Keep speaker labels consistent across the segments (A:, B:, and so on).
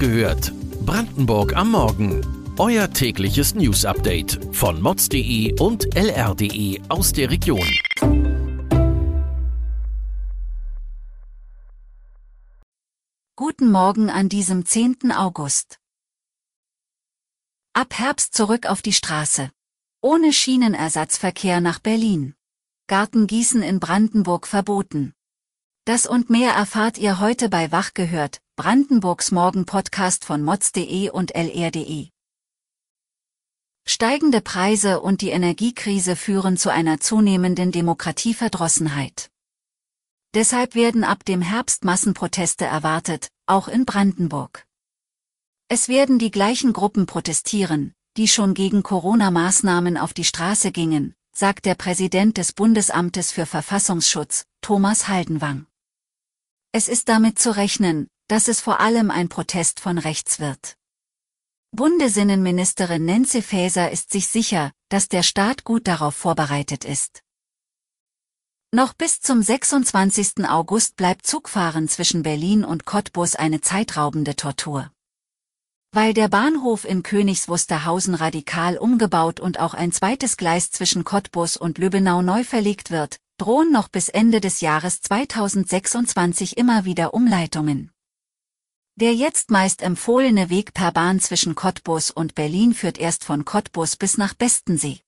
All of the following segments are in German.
A: gehört. Brandenburg am Morgen. Euer tägliches News-Update von mods.de und lr.de aus der Region.
B: Guten Morgen an diesem 10. August. Ab Herbst zurück auf die Straße. Ohne Schienenersatzverkehr nach Berlin. Gartengießen in Brandenburg verboten. Das und mehr erfahrt ihr heute bei Wach gehört, Brandenburgs Morgen-Podcast von mods.de und lr.de. Steigende Preise und die Energiekrise führen zu einer zunehmenden Demokratieverdrossenheit. Deshalb werden ab dem Herbst Massenproteste erwartet, auch in Brandenburg. Es werden die gleichen Gruppen protestieren, die schon gegen Corona-Maßnahmen auf die Straße gingen, sagt der Präsident des Bundesamtes für Verfassungsschutz, Thomas Haldenwang. Es ist damit zu rechnen, dass es vor allem ein Protest von rechts wird. Bundesinnenministerin Nancy Faeser ist sich sicher, dass der Staat gut darauf vorbereitet ist. Noch bis zum 26. August bleibt Zugfahren zwischen Berlin und Cottbus eine zeitraubende Tortur. Weil der Bahnhof in Königs Wusterhausen radikal umgebaut und auch ein zweites Gleis zwischen Cottbus und Lübbenau neu verlegt wird, drohen noch bis Ende des Jahres 2026 immer wieder Umleitungen. Der jetzt meist empfohlene Weg per Bahn zwischen Cottbus und Berlin führt erst von Cottbus bis nach Bestensee.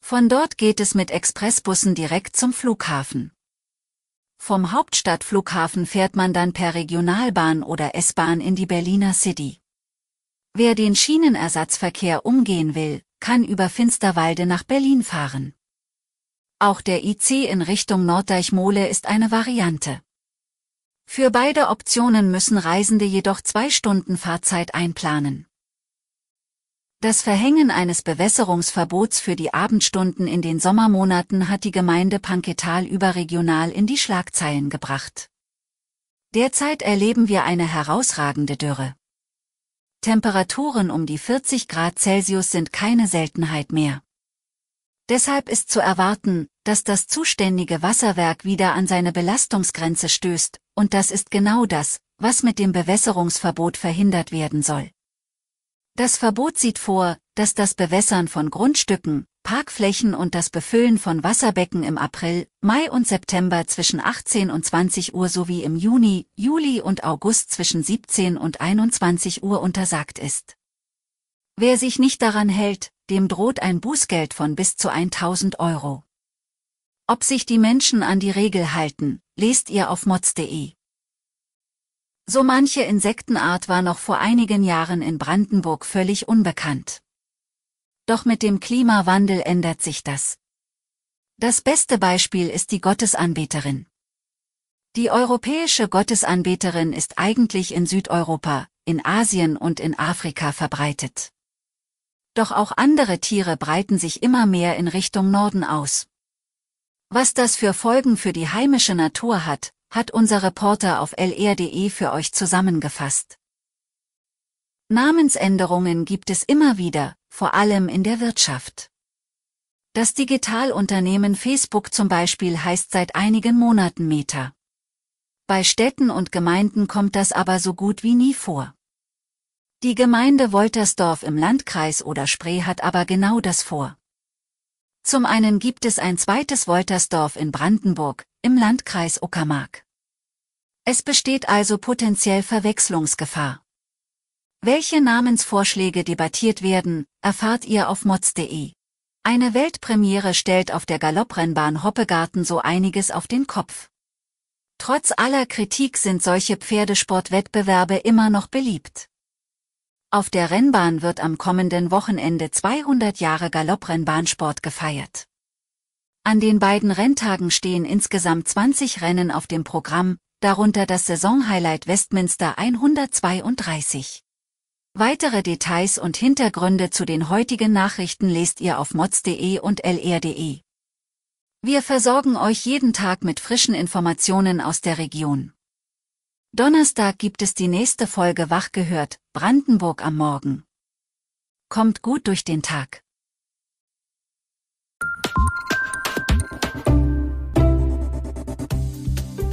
B: Von dort geht es mit Expressbussen direkt zum Flughafen. Vom Hauptstadtflughafen fährt man dann per Regionalbahn oder S-Bahn in die Berliner City. Wer den Schienenersatzverkehr umgehen will, kann über Finsterwalde nach Berlin fahren. Auch der IC in Richtung Norddeich-Mole ist eine Variante. Für beide Optionen müssen Reisende jedoch zwei Stunden Fahrzeit einplanen. Das Verhängen eines Bewässerungsverbots für die Abendstunden in den Sommermonaten hat die Gemeinde Panketal überregional in die Schlagzeilen gebracht. Derzeit erleben wir eine herausragende Dürre. Temperaturen um die 40 Grad Celsius sind keine Seltenheit mehr. Deshalb ist zu erwarten, dass das zuständige Wasserwerk wieder an seine Belastungsgrenze stößt, und das ist genau das, was mit dem Bewässerungsverbot verhindert werden soll. Das Verbot sieht vor, dass das Bewässern von Grundstücken, Parkflächen und das Befüllen von Wasserbecken im April, Mai und September zwischen 18 und 20 Uhr sowie im Juni, Juli und August zwischen 17 und 21 Uhr untersagt ist. Wer sich nicht daran hält, dem droht ein Bußgeld von bis zu 1000 Euro. Ob sich die Menschen an die Regel halten, lest ihr auf mods.de. So manche Insektenart war noch vor einigen Jahren in Brandenburg völlig unbekannt. Doch mit dem Klimawandel ändert sich das. Das beste Beispiel ist die Gottesanbeterin. Die europäische Gottesanbeterin ist eigentlich in Südeuropa, in Asien und in Afrika verbreitet. Doch auch andere Tiere breiten sich immer mehr in Richtung Norden aus. Was das für Folgen für die heimische Natur hat, hat unser Reporter auf lr.de für euch zusammengefasst. Namensänderungen gibt es immer wieder, vor allem in der Wirtschaft. Das Digitalunternehmen Facebook zum Beispiel heißt seit einigen Monaten Meta. Bei Städten und Gemeinden kommt das aber so gut wie nie vor. Die Gemeinde Woltersdorf im Landkreis oder Spree hat aber genau das vor. Zum einen gibt es ein zweites Woltersdorf in Brandenburg, im Landkreis Uckermark. Es besteht also potenziell Verwechslungsgefahr. Welche Namensvorschläge debattiert werden, erfahrt ihr auf mods.de. Eine Weltpremiere stellt auf der Galopprennbahn Hoppegarten so einiges auf den Kopf. Trotz aller Kritik sind solche Pferdesportwettbewerbe immer noch beliebt. Auf der Rennbahn wird am kommenden Wochenende 200 Jahre Galopprennbahnsport gefeiert. An den beiden Renntagen stehen insgesamt 20 Rennen auf dem Programm, darunter das Saisonhighlight Westminster 132. Weitere Details und Hintergründe zu den heutigen Nachrichten lest ihr auf mods.de und lr.de. Wir versorgen euch jeden Tag mit frischen Informationen aus der Region. Donnerstag gibt es die nächste Folge Wach gehört, Brandenburg am Morgen. Kommt gut durch den Tag.